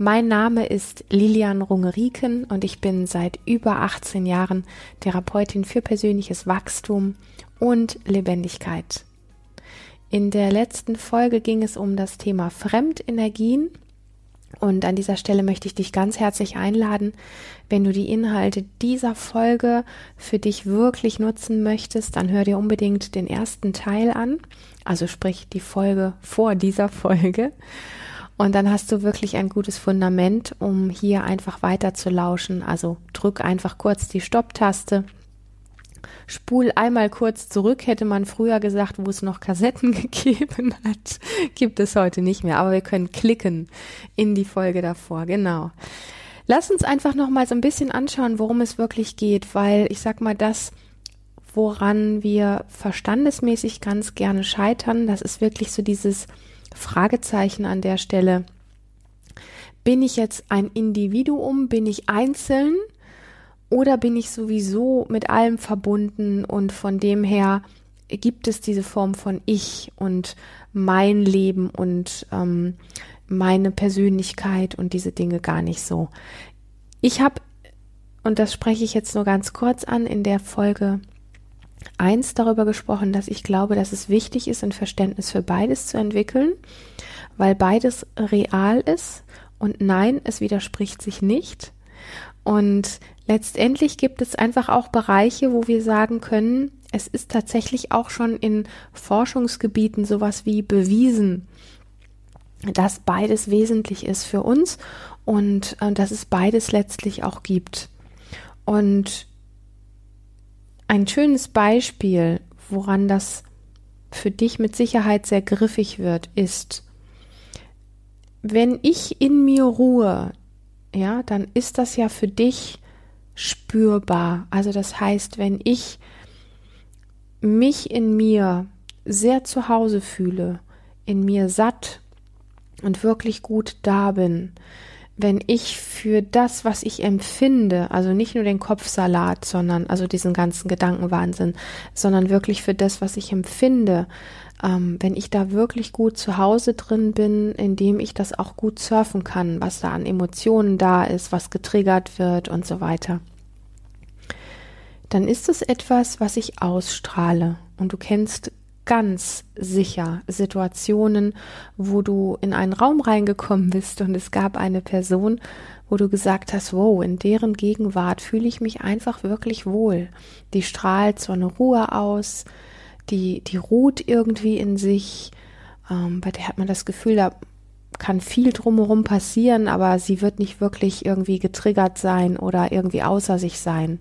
Mein Name ist Lilian Rungeriken und ich bin seit über 18 Jahren Therapeutin für persönliches Wachstum und Lebendigkeit. In der letzten Folge ging es um das Thema Fremdenergien und an dieser Stelle möchte ich dich ganz herzlich einladen, wenn du die Inhalte dieser Folge für dich wirklich nutzen möchtest, dann hör dir unbedingt den ersten Teil an, also sprich die Folge vor dieser Folge. Und dann hast du wirklich ein gutes Fundament, um hier einfach weiter zu lauschen. Also drück einfach kurz die Stopptaste. Spul einmal kurz zurück, hätte man früher gesagt, wo es noch Kassetten gegeben hat. Gibt es heute nicht mehr, aber wir können klicken in die Folge davor, genau. Lass uns einfach noch mal so ein bisschen anschauen, worum es wirklich geht, weil ich sag mal, das, woran wir verstandesmäßig ganz gerne scheitern, das ist wirklich so dieses, Fragezeichen an der Stelle. Bin ich jetzt ein Individuum? Bin ich einzeln? Oder bin ich sowieso mit allem verbunden und von dem her gibt es diese Form von Ich und mein Leben und ähm, meine Persönlichkeit und diese Dinge gar nicht so. Ich habe, und das spreche ich jetzt nur ganz kurz an, in der Folge eins darüber gesprochen, dass ich glaube, dass es wichtig ist, ein Verständnis für beides zu entwickeln, weil beides real ist und nein, es widerspricht sich nicht. Und letztendlich gibt es einfach auch Bereiche, wo wir sagen können, es ist tatsächlich auch schon in Forschungsgebieten sowas wie bewiesen, dass beides wesentlich ist für uns und äh, dass es beides letztlich auch gibt. Und ein schönes Beispiel, woran das für dich mit Sicherheit sehr griffig wird, ist, wenn ich in mir ruhe, ja, dann ist das ja für dich spürbar. Also das heißt, wenn ich mich in mir sehr zu Hause fühle, in mir satt und wirklich gut da bin, wenn ich für das, was ich empfinde, also nicht nur den Kopfsalat, sondern also diesen ganzen Gedankenwahnsinn, sondern wirklich für das, was ich empfinde, ähm, wenn ich da wirklich gut zu Hause drin bin, indem ich das auch gut surfen kann, was da an Emotionen da ist, was getriggert wird und so weiter, dann ist es etwas, was ich ausstrahle. Und du kennst ganz sicher Situationen, wo du in einen Raum reingekommen bist und es gab eine Person, wo du gesagt hast, wow, in deren Gegenwart fühle ich mich einfach wirklich wohl. Die strahlt so eine Ruhe aus, die, die ruht irgendwie in sich, ähm, bei der hat man das Gefühl, da kann viel drumherum passieren, aber sie wird nicht wirklich irgendwie getriggert sein oder irgendwie außer sich sein.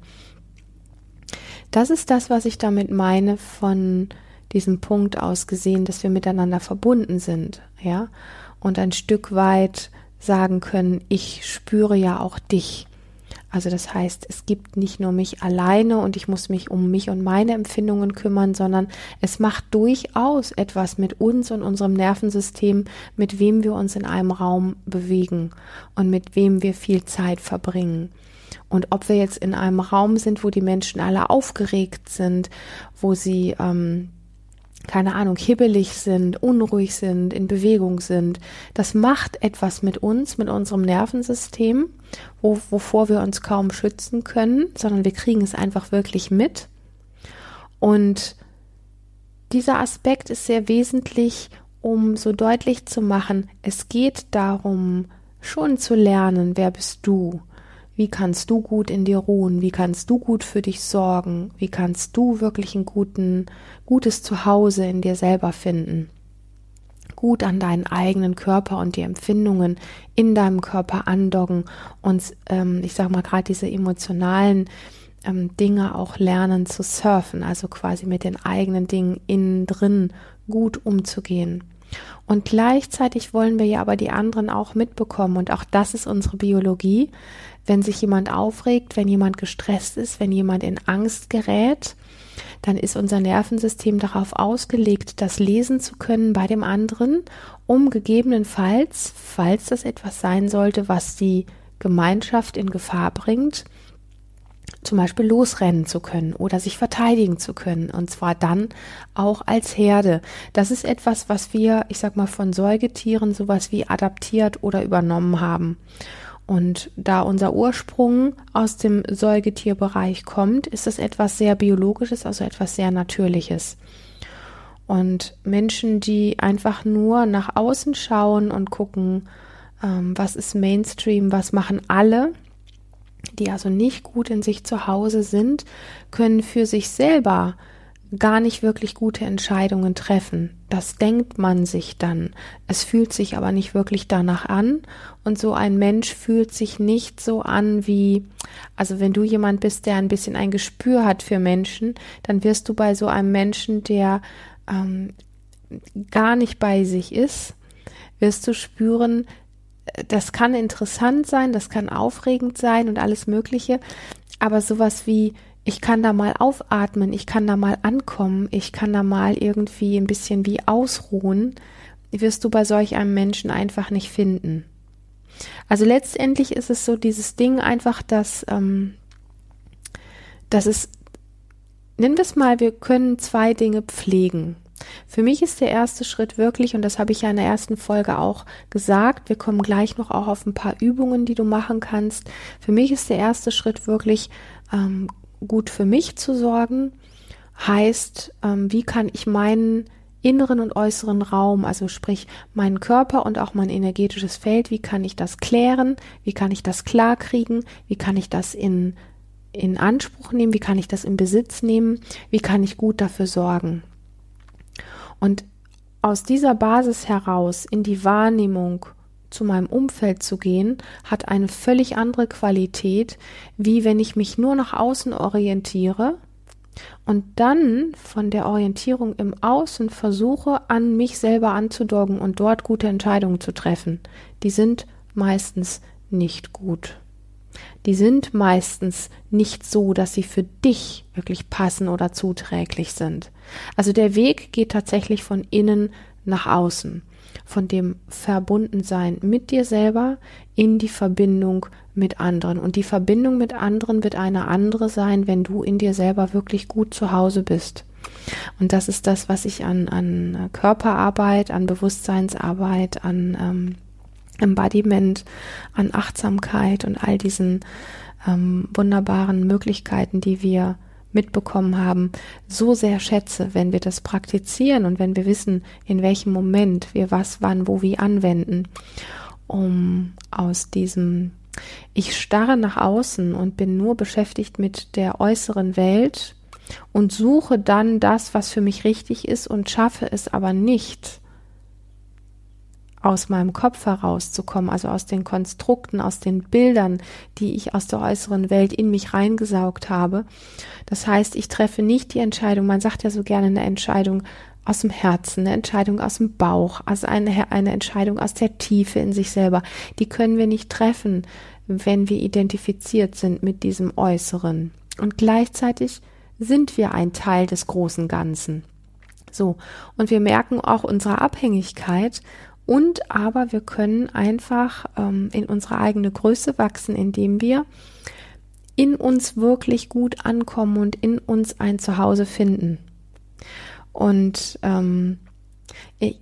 Das ist das, was ich damit meine von diesem Punkt aus gesehen, dass wir miteinander verbunden sind, ja, und ein Stück weit sagen können, ich spüre ja auch dich. Also das heißt, es gibt nicht nur mich alleine und ich muss mich um mich und meine Empfindungen kümmern, sondern es macht durchaus etwas mit uns und unserem Nervensystem, mit wem wir uns in einem Raum bewegen und mit wem wir viel Zeit verbringen. Und ob wir jetzt in einem Raum sind, wo die Menschen alle aufgeregt sind, wo sie ähm, keine Ahnung, hibbelig sind, unruhig sind, in Bewegung sind. Das macht etwas mit uns, mit unserem Nervensystem, wo, wovor wir uns kaum schützen können, sondern wir kriegen es einfach wirklich mit. Und dieser Aspekt ist sehr wesentlich, um so deutlich zu machen, es geht darum, schon zu lernen, wer bist du? Wie kannst du gut in dir ruhen? Wie kannst du gut für dich sorgen? Wie kannst du wirklich ein guten, gutes Zuhause in dir selber finden? Gut an deinen eigenen Körper und die Empfindungen in deinem Körper andocken und ähm, ich sag mal gerade diese emotionalen ähm, Dinge auch lernen zu surfen, also quasi mit den eigenen Dingen innen drin gut umzugehen. Und gleichzeitig wollen wir ja aber die anderen auch mitbekommen. Und auch das ist unsere Biologie. Wenn sich jemand aufregt, wenn jemand gestresst ist, wenn jemand in Angst gerät, dann ist unser Nervensystem darauf ausgelegt, das lesen zu können bei dem anderen, um gegebenenfalls, falls das etwas sein sollte, was die Gemeinschaft in Gefahr bringt, zum Beispiel losrennen zu können oder sich verteidigen zu können. Und zwar dann auch als Herde. Das ist etwas, was wir, ich sag mal, von Säugetieren sowas wie adaptiert oder übernommen haben. Und da unser Ursprung aus dem Säugetierbereich kommt, ist das etwas sehr Biologisches, also etwas sehr Natürliches. Und Menschen, die einfach nur nach außen schauen und gucken, ähm, was ist Mainstream, was machen alle, die also nicht gut in sich zu Hause sind, können für sich selber gar nicht wirklich gute Entscheidungen treffen. Das denkt man sich dann. Es fühlt sich aber nicht wirklich danach an. Und so ein Mensch fühlt sich nicht so an wie, also wenn du jemand bist, der ein bisschen ein Gespür hat für Menschen, dann wirst du bei so einem Menschen, der ähm, gar nicht bei sich ist, wirst du spüren, das kann interessant sein, das kann aufregend sein und alles Mögliche, aber sowas wie, ich kann da mal aufatmen, ich kann da mal ankommen, ich kann da mal irgendwie ein bisschen wie ausruhen, wirst du bei solch einem Menschen einfach nicht finden. Also letztendlich ist es so dieses Ding einfach, dass, ähm, dass es, nennen wir es mal, wir können zwei Dinge pflegen. Für mich ist der erste Schritt wirklich, und das habe ich ja in der ersten Folge auch gesagt, wir kommen gleich noch auch auf ein paar Übungen, die du machen kannst. Für mich ist der erste Schritt wirklich ähm, gut für mich zu sorgen. Heißt, ähm, wie kann ich meinen inneren und äußeren Raum, also sprich meinen Körper und auch mein energetisches Feld, wie kann ich das klären, wie kann ich das klarkriegen, wie kann ich das in, in Anspruch nehmen, wie kann ich das in Besitz nehmen, wie kann ich gut dafür sorgen. Und aus dieser Basis heraus in die Wahrnehmung zu meinem Umfeld zu gehen, hat eine völlig andere Qualität, wie wenn ich mich nur nach außen orientiere und dann von der Orientierung im Außen versuche, an mich selber anzudoggen und dort gute Entscheidungen zu treffen. Die sind meistens nicht gut die sind meistens nicht so, dass sie für dich wirklich passen oder zuträglich sind. Also der Weg geht tatsächlich von innen nach außen, von dem Verbundensein mit dir selber in die Verbindung mit anderen. Und die Verbindung mit anderen wird eine andere sein, wenn du in dir selber wirklich gut zu Hause bist. Und das ist das, was ich an, an Körperarbeit, an Bewusstseinsarbeit, an ähm, Embodiment, an Achtsamkeit und all diesen ähm, wunderbaren Möglichkeiten, die wir mitbekommen haben, so sehr schätze, wenn wir das praktizieren und wenn wir wissen, in welchem Moment wir was, wann, wo, wie anwenden, um aus diesem ich starre nach außen und bin nur beschäftigt mit der äußeren Welt und suche dann das, was für mich richtig ist und schaffe es aber nicht, aus meinem Kopf herauszukommen, also aus den Konstrukten, aus den Bildern, die ich aus der äußeren Welt in mich reingesaugt habe. Das heißt, ich treffe nicht die Entscheidung, man sagt ja so gerne eine Entscheidung aus dem Herzen, eine Entscheidung aus dem Bauch, also eine, eine Entscheidung aus der Tiefe in sich selber. Die können wir nicht treffen, wenn wir identifiziert sind mit diesem Äußeren. Und gleichzeitig sind wir ein Teil des großen Ganzen. So, und wir merken auch unsere Abhängigkeit und aber wir können einfach ähm, in unsere eigene Größe wachsen, indem wir in uns wirklich gut ankommen und in uns ein Zuhause finden. Und ähm,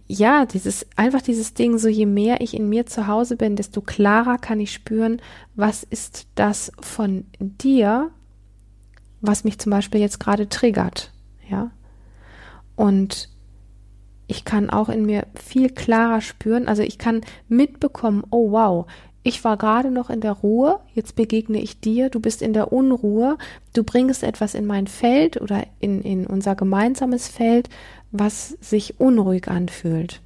ja, dieses einfach dieses Ding, so je mehr ich in mir zu Hause bin, desto klarer kann ich spüren, was ist das von dir, was mich zum Beispiel jetzt gerade triggert, ja. Und ich kann auch in mir viel klarer spüren, also ich kann mitbekommen, oh wow, ich war gerade noch in der Ruhe, jetzt begegne ich dir, du bist in der Unruhe, du bringst etwas in mein Feld oder in, in unser gemeinsames Feld, was sich unruhig anfühlt.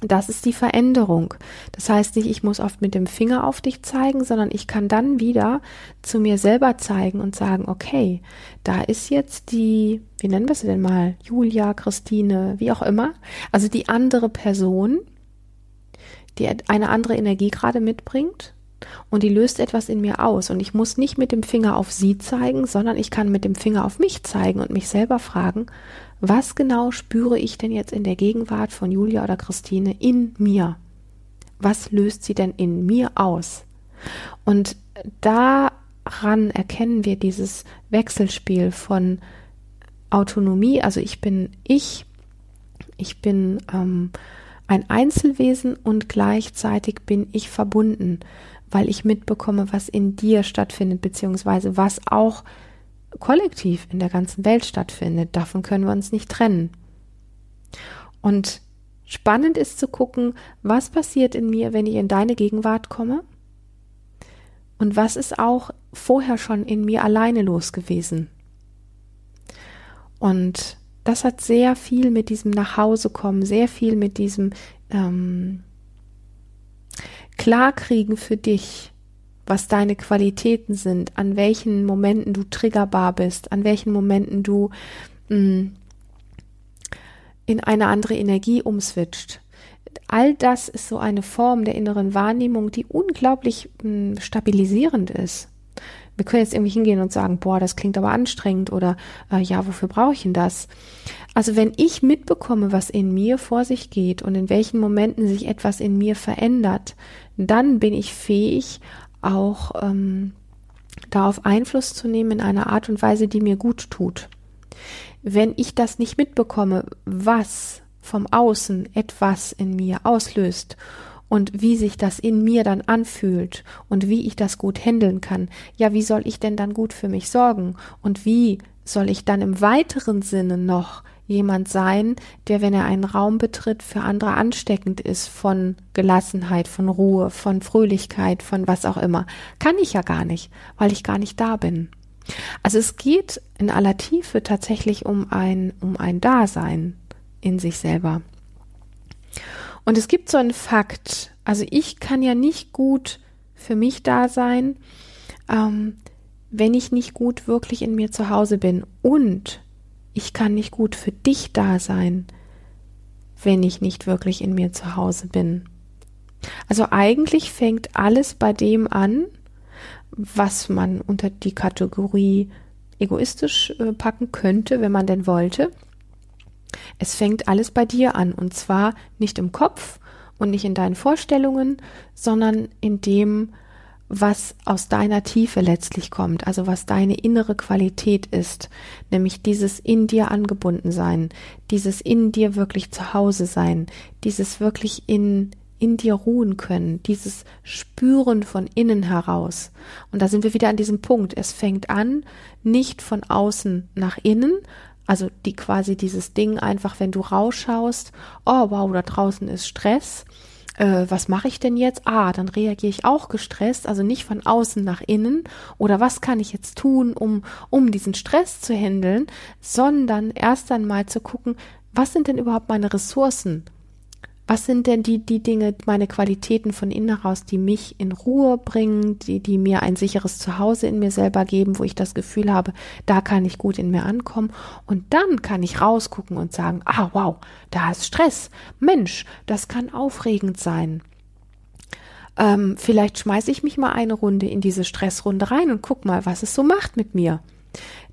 Das ist die Veränderung. Das heißt nicht, ich muss oft mit dem Finger auf dich zeigen, sondern ich kann dann wieder zu mir selber zeigen und sagen, okay, da ist jetzt die, wie nennen wir sie denn mal, Julia, Christine, wie auch immer, also die andere Person, die eine andere Energie gerade mitbringt und die löst etwas in mir aus. Und ich muss nicht mit dem Finger auf sie zeigen, sondern ich kann mit dem Finger auf mich zeigen und mich selber fragen, was genau spüre ich denn jetzt in der Gegenwart von Julia oder Christine in mir? Was löst sie denn in mir aus? Und daran erkennen wir dieses Wechselspiel von Autonomie, also ich bin ich, ich bin ähm, ein Einzelwesen und gleichzeitig bin ich verbunden, weil ich mitbekomme, was in dir stattfindet, beziehungsweise was auch kollektiv in der ganzen Welt stattfindet. Davon können wir uns nicht trennen. Und spannend ist zu gucken, was passiert in mir, wenn ich in deine Gegenwart komme und was ist auch vorher schon in mir alleine los gewesen. Und das hat sehr viel mit diesem Nachhausekommen, sehr viel mit diesem ähm, Klarkriegen für dich, was deine Qualitäten sind, an welchen Momenten du triggerbar bist, an welchen Momenten du mh, mm, in eine andere Energie umswitcht. All das ist so eine Form der inneren Wahrnehmung, die unglaublich mh, mm, stabilisierend ist. Wir können jetzt irgendwie hingehen und sagen, boah, das klingt aber anstrengend oder äh, ja, wofür brauche ich denn das? Also wenn ich mitbekomme, was in mir vor sich geht und in welchen Momenten sich etwas in mir verändert, dann bin ich fähig, auch ähm, darauf Einfluss zu nehmen in einer Art und Weise, die mir gut tut. Wenn ich das nicht mitbekomme, was vom Außen etwas in mir auslöst und wie sich das in mir dann anfühlt und wie ich das gut handeln kann. Ja, wie soll ich denn dann gut für mich sorgen und wie soll ich dann im weiteren Sinne noch jemand sein, der, wenn er einen Raum betritt, für andere ansteckend ist von Gelassenheit, von Ruhe, von Fröhlichkeit, von was auch immer. Kann ich ja gar nicht, weil ich gar nicht da bin. Also es geht in aller Tiefe tatsächlich um ein, um ein Dasein in sich selber. Und es gibt so einen Fakt, also ich kann ja nicht gut für mich da sein, ähm, wenn ich nicht gut wirklich in mir zu Hause bin. Und ich kann nicht gut für dich da sein, wenn ich nicht wirklich in mir zu Hause bin. Also eigentlich fängt alles bei dem an, was man unter die Kategorie egoistisch äh, packen könnte, wenn man denn wollte. Es fängt alles bei dir an und zwar nicht im Kopf und nicht in deinen Vorstellungen, sondern in dem, was aus deiner Tiefe letztlich kommt, also was deine innere Qualität ist, nämlich dieses in dir angebunden sein, dieses in dir wirklich zu Hause sein, dieses wirklich in in dir ruhen können, dieses Spüren von innen heraus. Und da sind wir wieder an diesem Punkt. Es fängt an, nicht von außen nach innen, also die quasi dieses Ding einfach, wenn du rausschaust, oh wow, da draußen ist Stress. Äh, was mache ich denn jetzt? Ah, dann reagiere ich auch gestresst, also nicht von außen nach innen oder was kann ich jetzt tun, um, um diesen Stress zu handeln, sondern erst einmal zu gucken, was sind denn überhaupt meine Ressourcen? Was sind denn die, die Dinge, meine Qualitäten von innen heraus, die mich in Ruhe bringen, die, die mir ein sicheres Zuhause in mir selber geben, wo ich das Gefühl habe, da kann ich gut in mir ankommen. Und dann kann ich rausgucken und sagen, ah, wow, da ist Stress. Mensch, das kann aufregend sein. Ähm, vielleicht schmeiße ich mich mal eine Runde in diese Stressrunde rein und guck mal, was es so macht mit mir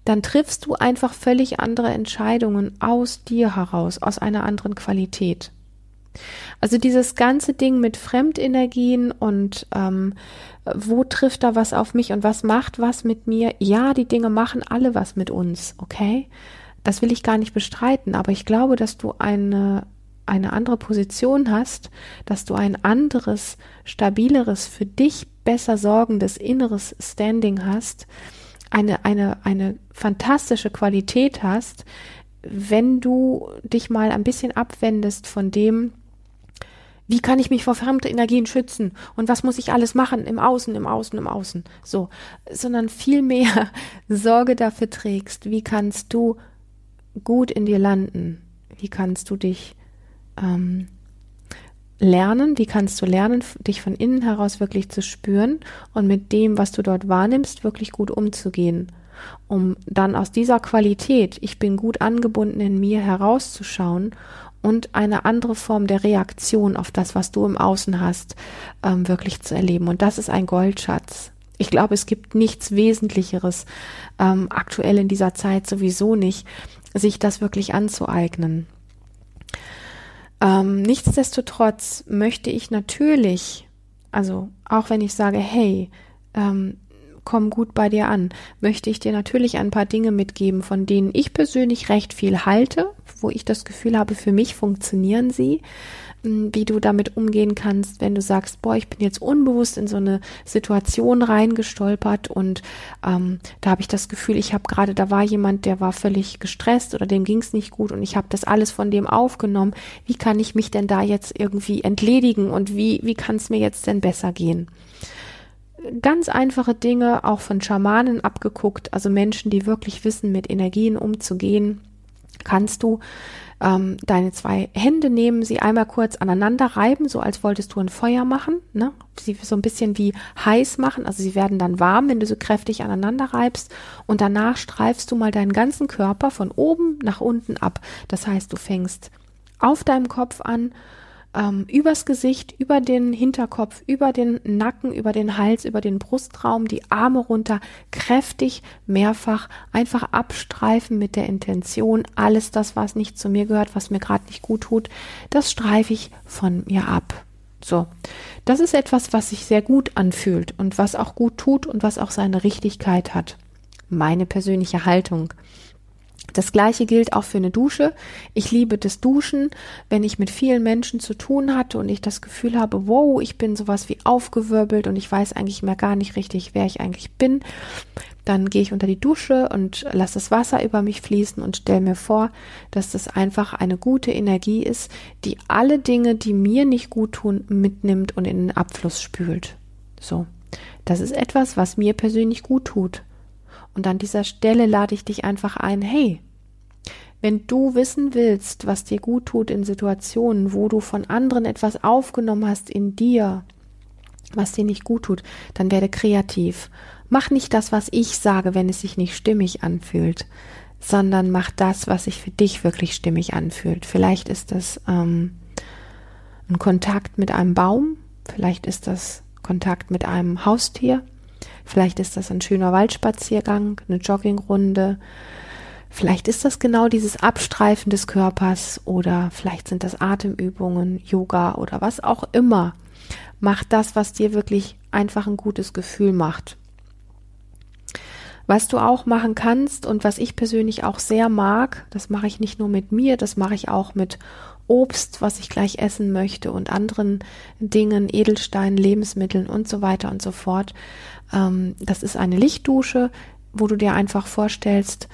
dann triffst du einfach völlig andere Entscheidungen aus dir heraus, aus einer anderen Qualität. Also dieses ganze Ding mit Fremdenergien und ähm, wo trifft da was auf mich und was macht was mit mir? Ja, die Dinge machen alle was mit uns, okay? Das will ich gar nicht bestreiten, aber ich glaube, dass du eine eine andere Position hast, dass du ein anderes, stabileres, für dich besser sorgendes inneres Standing hast, eine, eine, eine fantastische Qualität hast, wenn du dich mal ein bisschen abwendest von dem, wie kann ich mich vor fremden Energien schützen? Und was muss ich alles machen? Im Außen, im Außen, im Außen, so, sondern vielmehr Sorge dafür trägst, wie kannst du gut in dir landen, wie kannst du dich ähm, lernen, wie kannst du lernen, dich von innen heraus wirklich zu spüren und mit dem, was du dort wahrnimmst, wirklich gut umzugehen. um dann aus dieser Qualität, ich bin gut angebunden in mir herauszuschauen und eine andere Form der Reaktion auf das, was du im Außen hast, ähm, wirklich zu erleben. Und das ist ein Goldschatz. Ich glaube, es gibt nichts Wesentlicheres, ähm, aktuell in dieser Zeit sowieso nicht, sich das wirklich anzueignen. Ähm, nichtsdestotrotz möchte ich natürlich, also auch wenn ich sage, hey, ähm, komm gut bei dir an, möchte ich dir natürlich ein paar Dinge mitgeben, von denen ich persönlich recht viel halte, wo ich das Gefühl habe, für mich funktionieren sie, hm, wie du damit umgehen kannst, wenn du sagst, boah, ich bin jetzt unbewusst in so eine Situation reingestolpert und ähm, da habe ich das Gefühl, ich habe gerade, da war jemand, der war völlig gestresst oder dem ging es nicht gut und ich habe das alles von dem aufgenommen. Wie kann ich mich denn da jetzt irgendwie entledigen und wie, wie kann es mir jetzt denn besser gehen? Ganz einfache Dinge, auch von Schamanen abgeguckt, also Menschen, die wirklich wissen, mit Energien umzugehen, kannst du ähm, deine zwei Hände nehmen, sie einmal kurz aneinander reiben, so als wolltest du ein Feuer machen, ne? Sie so ein bisschen wie heiß machen, also sie werden dann warm, wenn du so kräftig aneinander reibst und danach streifst du mal deinen ganzen Körper von oben nach unten ab. Das heißt, du fängst auf deinem Kopf an ähm, übers Gesicht, über den Hinterkopf, über den Nacken, über den Hals, über den Brustraum, die Arme runter, kräftig, mehrfach, einfach abstreifen mit der Intention, alles das, was nicht zu mir gehört, was mir gerade nicht gut tut, das streife ich von mir ab. So, das ist etwas, was sich sehr gut anfühlt und was auch gut tut und was auch seine Richtigkeit hat. Meine persönliche Haltung. Das gleiche gilt auch für eine Dusche. Ich liebe das Duschen, wenn ich mit vielen Menschen zu tun hatte und ich das Gefühl habe, wow, ich bin sowas wie aufgewirbelt und ich weiß eigentlich mehr gar nicht richtig, wer ich eigentlich bin. Dann gehe ich unter die Dusche und lasse das Wasser über mich fließen und stelle mir vor, dass das einfach eine gute Energie ist, die alle Dinge, die mir nicht gut tun, mitnimmt und in den Abfluss spült. So. Das ist etwas, was mir persönlich gut tut. Und an dieser Stelle lade ich dich einfach ein, hey, wenn du wissen willst, was dir gut tut in Situationen, wo du von anderen etwas aufgenommen hast in dir, was dir nicht gut tut, dann werde kreativ. Mach nicht das, was ich sage, wenn es sich nicht stimmig anfühlt, sondern mach das, was sich für dich wirklich stimmig anfühlt. Vielleicht ist das ähm, ein Kontakt mit einem Baum, vielleicht ist das Kontakt mit einem Haustier, Vielleicht ist das ein schöner Waldspaziergang, eine Joggingrunde. Vielleicht ist das genau dieses Abstreifen des Körpers oder vielleicht sind das Atemübungen, Yoga oder was auch immer. Mach das, was dir wirklich einfach ein gutes Gefühl macht. Was du auch machen kannst und was ich persönlich auch sehr mag, das mache ich nicht nur mit mir, das mache ich auch mit Obst, was ich gleich essen möchte und anderen Dingen, Edelsteinen, Lebensmitteln und so weiter und so fort. Ähm, das ist eine Lichtdusche, wo du dir einfach vorstellst,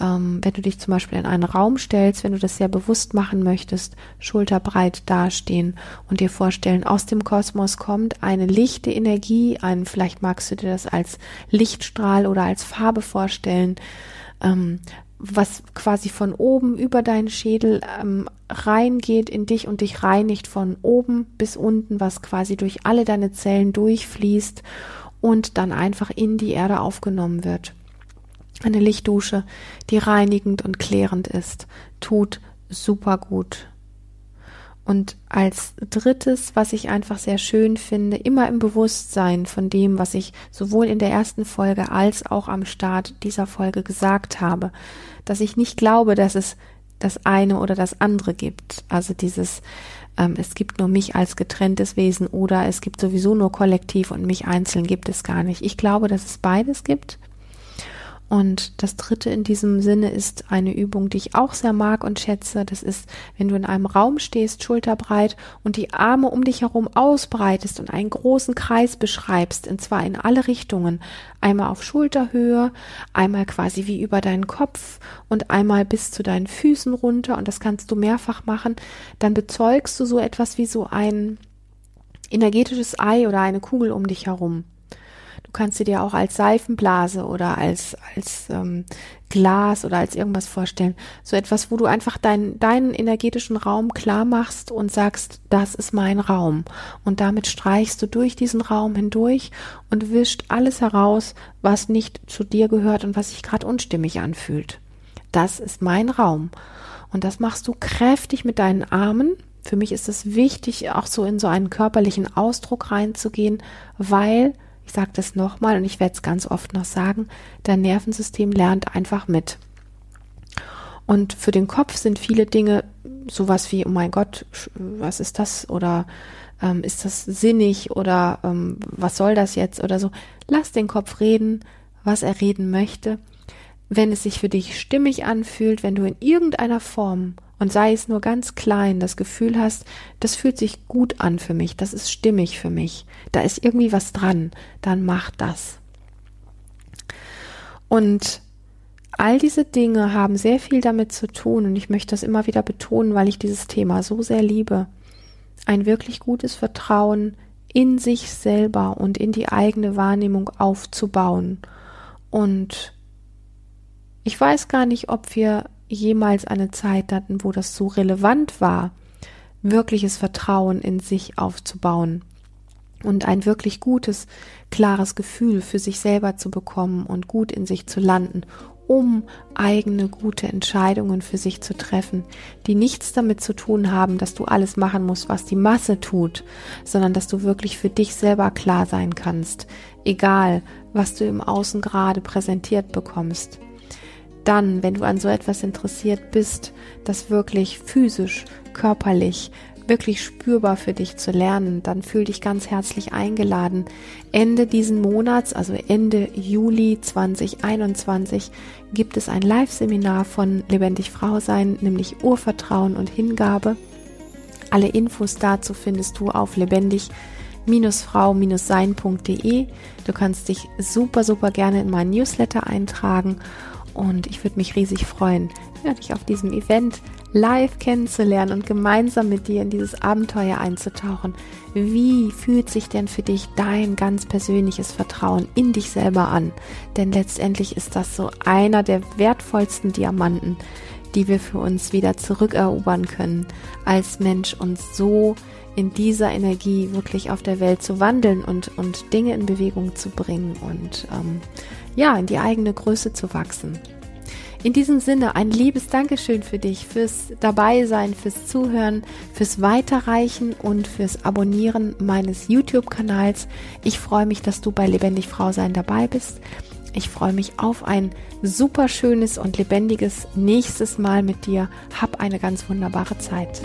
ähm, wenn du dich zum Beispiel in einen Raum stellst, wenn du das sehr bewusst machen möchtest, schulterbreit dastehen und dir vorstellen, aus dem Kosmos kommt eine lichte Energie, ein, vielleicht magst du dir das als Lichtstrahl oder als Farbe vorstellen, ähm, was quasi von oben über deinen Schädel ähm, reingeht in dich und dich reinigt von oben bis unten, was quasi durch alle deine Zellen durchfließt und dann einfach in die Erde aufgenommen wird. Eine Lichtdusche, die reinigend und klärend ist, tut super gut. Und als drittes, was ich einfach sehr schön finde, immer im Bewusstsein von dem, was ich sowohl in der ersten Folge als auch am Start dieser Folge gesagt habe, dass ich nicht glaube, dass es das eine oder das andere gibt. Also dieses, ähm, es gibt nur mich als getrenntes Wesen oder es gibt sowieso nur kollektiv und mich einzeln gibt es gar nicht. Ich glaube, dass es beides gibt und das dritte in diesem Sinne ist eine Übung, die ich auch sehr mag und schätze. Das ist, wenn du in einem Raum stehst, schulterbreit und die Arme um dich herum ausbreitest und einen großen Kreis beschreibst, und zwar in alle Richtungen. Einmal auf Schulterhöhe, einmal quasi wie über deinen Kopf und einmal bis zu deinen Füßen runter. Und das kannst du mehrfach machen. Dann bezeugst du so etwas wie so ein energetisches Ei oder eine Kugel um dich herum. Du kannst sie dir auch als Seifenblase oder als, als ähm, Glas oder als irgendwas vorstellen. So etwas, wo du einfach dein, deinen energetischen Raum klar machst und sagst, das ist mein Raum. Und damit streichst du durch diesen Raum hindurch und wischt alles heraus, was nicht zu dir gehört und was sich gerade unstimmig anfühlt. Das ist mein Raum. Und das machst du kräftig mit deinen Armen. Für mich ist es wichtig, auch so in so einen körperlichen Ausdruck reinzugehen, weil ich sage das nochmal und ich werde es ganz oft noch sagen, dein Nervensystem lernt einfach mit. Und für den Kopf sind viele Dinge sowas wie, oh mein Gott, was ist das? Oder ähm, ist das sinnig? Oder ähm, was soll das jetzt? Oder so. Lass den Kopf reden, was er reden möchte. Wenn es sich für dich stimmig anfühlt, wenn du in irgendeiner Form und sei es nur ganz klein, das Gefühl hast, das fühlt sich gut an für mich, das ist stimmig für mich, da ist irgendwie was dran, dann mach das. Und all diese Dinge haben sehr viel damit zu tun und ich möchte das immer wieder betonen, weil ich dieses Thema so sehr liebe. Ein wirklich gutes Vertrauen in sich selber und in die eigene Wahrnehmung aufzubauen. Und ich weiß gar nicht, ob wir jemals eine Zeit hatten, wo das so relevant war, wirkliches Vertrauen in sich aufzubauen und ein wirklich gutes, klares Gefühl für sich selber zu bekommen und gut in sich zu landen, um eigene gute Entscheidungen für sich zu treffen, die nichts damit zu tun haben, dass du alles machen musst, was die Masse tut, sondern dass du wirklich für dich selber klar sein kannst, egal was du im Außen gerade präsentiert bekommst dann, wenn du an so etwas interessiert bist, das wirklich physisch, körperlich, wirklich spürbar für dich zu lernen, dann fühl dich ganz herzlich eingeladen. Ende diesen Monats, also Ende Juli 2021, gibt es ein Live-Seminar von Lebendig Frau sein, nämlich Urvertrauen und Hingabe. Alle Infos dazu findest du auf lebendig frau-sein.de. Du kannst dich super, super gerne in meinen Newsletter eintragen und ich würde mich riesig freuen, ja, dich auf diesem Event live kennenzulernen und gemeinsam mit dir in dieses Abenteuer einzutauchen. Wie fühlt sich denn für dich dein ganz persönliches Vertrauen in dich selber an? Denn letztendlich ist das so einer der wertvollsten Diamanten, die wir für uns wieder zurückerobern können, als Mensch uns so in dieser Energie wirklich auf der Welt zu wandeln und, und Dinge in Bewegung zu bringen und ähm, ja, in die eigene Größe zu wachsen. In diesem Sinne ein liebes Dankeschön für dich, fürs Dabeisein, fürs Zuhören, fürs Weiterreichen und fürs Abonnieren meines YouTube-Kanals. Ich freue mich, dass du bei Lebendig Frau sein dabei bist. Ich freue mich auf ein super schönes und lebendiges nächstes Mal mit dir. Hab eine ganz wunderbare Zeit.